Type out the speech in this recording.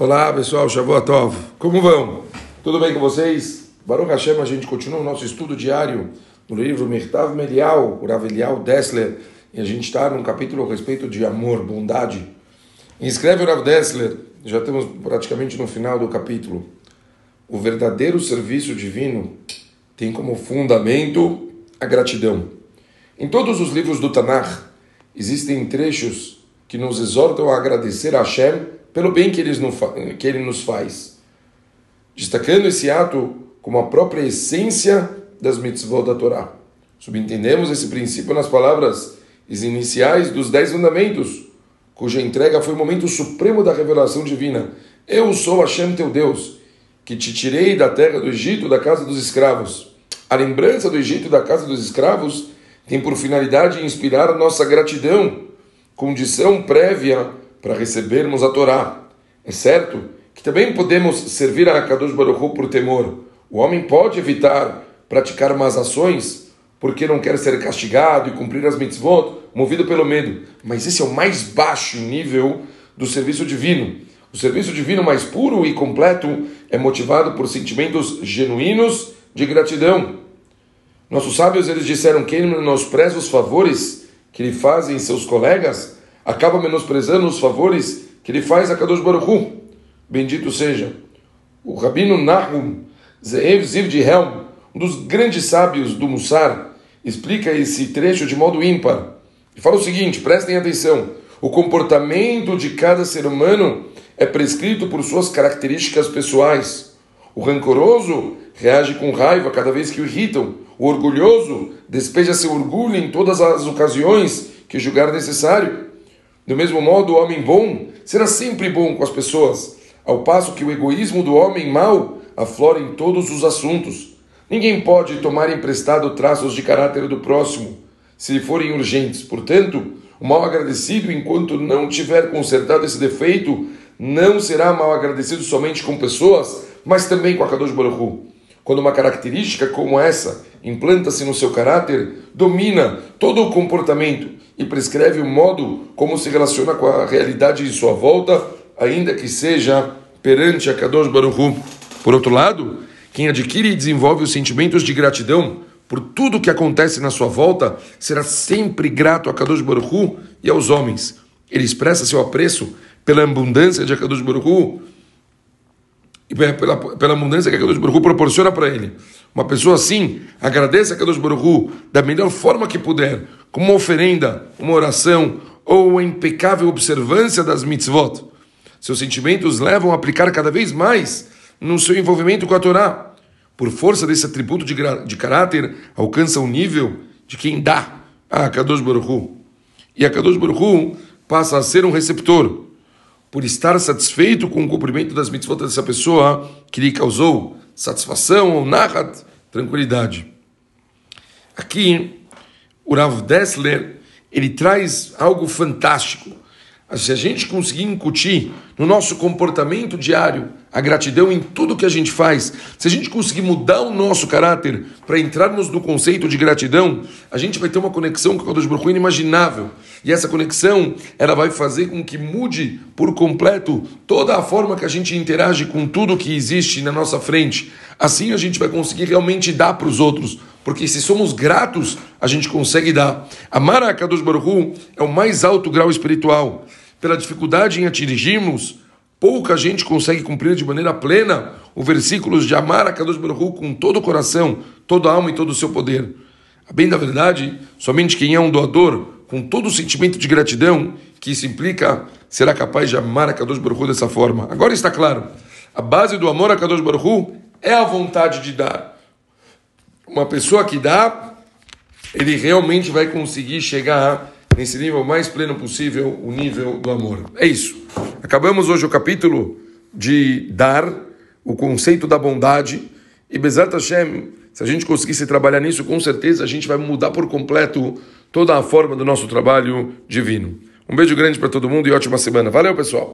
Olá pessoal, Shavuot Como vão? Tudo bem com vocês? Baruch Hashem, a gente continua o nosso estudo diário no livro Mirtav Melial, o Rav Elial Dessler, e a gente está num capítulo a respeito de amor, bondade. E escreve o Rav Dessler, já estamos praticamente no final do capítulo. O verdadeiro serviço divino tem como fundamento a gratidão. Em todos os livros do Tanakh existem trechos que nos exortam a agradecer a Hashem pelo bem que ele, que ele nos faz, destacando esse ato como a própria essência das mitzvot da Torá. Subentendemos esse princípio nas palavras iniciais dos Dez Mandamentos, cuja entrega foi o momento supremo da revelação divina. Eu sou Hashem teu Deus, que te tirei da terra do Egito, da casa dos escravos. A lembrança do Egito da casa dos escravos tem por finalidade inspirar nossa gratidão, condição prévia para recebermos a Torá. É certo que também podemos servir a Kadosh Baruch Hu por temor. O homem pode evitar praticar más ações porque não quer ser castigado e cumprir as mitzvot, movido pelo medo. Mas esse é o mais baixo nível do serviço divino. O serviço divino mais puro e completo é motivado por sentimentos genuínos de gratidão. Nossos sábios eles disseram que quem menospreza os favores que lhe fazem seus colegas acaba menosprezando os favores que ele faz a Kadosh Baruch Hu. Bendito seja. O Rabino Nahum Zeev Ziv de Helm, um dos grandes sábios do Mussar, explica esse trecho de modo ímpar. E fala o seguinte, prestem atenção. O comportamento de cada ser humano é prescrito por suas características pessoais. O rancoroso reage com raiva cada vez que o irritam. O orgulhoso despeja seu orgulho em todas as ocasiões que julgar necessário. Do mesmo modo, o homem bom será sempre bom com as pessoas, ao passo que o egoísmo do homem mau aflora em todos os assuntos. Ninguém pode tomar emprestado traços de caráter do próximo, se forem urgentes. Portanto, o mal agradecido, enquanto não tiver consertado esse defeito, não será mal agradecido somente com pessoas, mas também com a Kadosh Baruch. Quando uma característica como essa implanta-se no seu caráter, domina todo o comportamento e prescreve o modo como se relaciona com a realidade de sua volta, ainda que seja perante a Kadosh Baruch Hu. Por outro lado, quem adquire e desenvolve os sentimentos de gratidão por tudo que acontece na sua volta, será sempre grato a Kadosh Baruch Hu e aos homens. Ele expressa seu apreço pela abundância de Kadosh Baruch Hu e pela, pela abundância que a Kadosh Baruch proporciona para ele. Uma pessoa assim agradece a Kadosh Baruch da melhor forma que puder, como uma oferenda, uma oração ou a impecável observância das mitzvot. Seus sentimentos levam a aplicar cada vez mais no seu envolvimento com a Torá. Por força desse atributo de, de caráter, alcança o nível de quem dá a Kadosh Baruch E a Kadosh Baruch passa a ser um receptor por estar satisfeito com o cumprimento das mitzvot dessa pessoa que lhe causou satisfação ou nahat, tranquilidade. Aqui, o Rav Dessler, ele traz algo fantástico. Se a gente conseguir incutir no nosso comportamento diário a gratidão em tudo que a gente faz, se a gente conseguir mudar o nosso caráter para entrarmos no conceito de gratidão, a gente vai ter uma conexão com o Kadosh Baruch inimaginável. E essa conexão, ela vai fazer com que mude por completo toda a forma que a gente interage com tudo que existe na nossa frente. Assim a gente vai conseguir realmente dar para os outros, porque se somos gratos, a gente consegue dar. Amar a Kadosh Baruch é o mais alto grau espiritual pela dificuldade em atingirmos, pouca gente consegue cumprir de maneira plena o versículo de amar a Kadosh Baruch com todo o coração, toda a alma e todo o seu poder. A bem da verdade, somente quem é um doador com todo o sentimento de gratidão que isso implica será capaz de amar a Kadosh Baruch dessa forma. Agora está claro, a base do amor a Kadosh Baruch é a vontade de dar. Uma pessoa que dá, ele realmente vai conseguir chegar nesse nível mais pleno possível, o nível do amor. É isso. Acabamos hoje o capítulo de dar, o conceito da bondade, e Bezat Hashem, se a gente conseguisse trabalhar nisso, com certeza a gente vai mudar por completo toda a forma do nosso trabalho divino. Um beijo grande para todo mundo e ótima semana. Valeu, pessoal!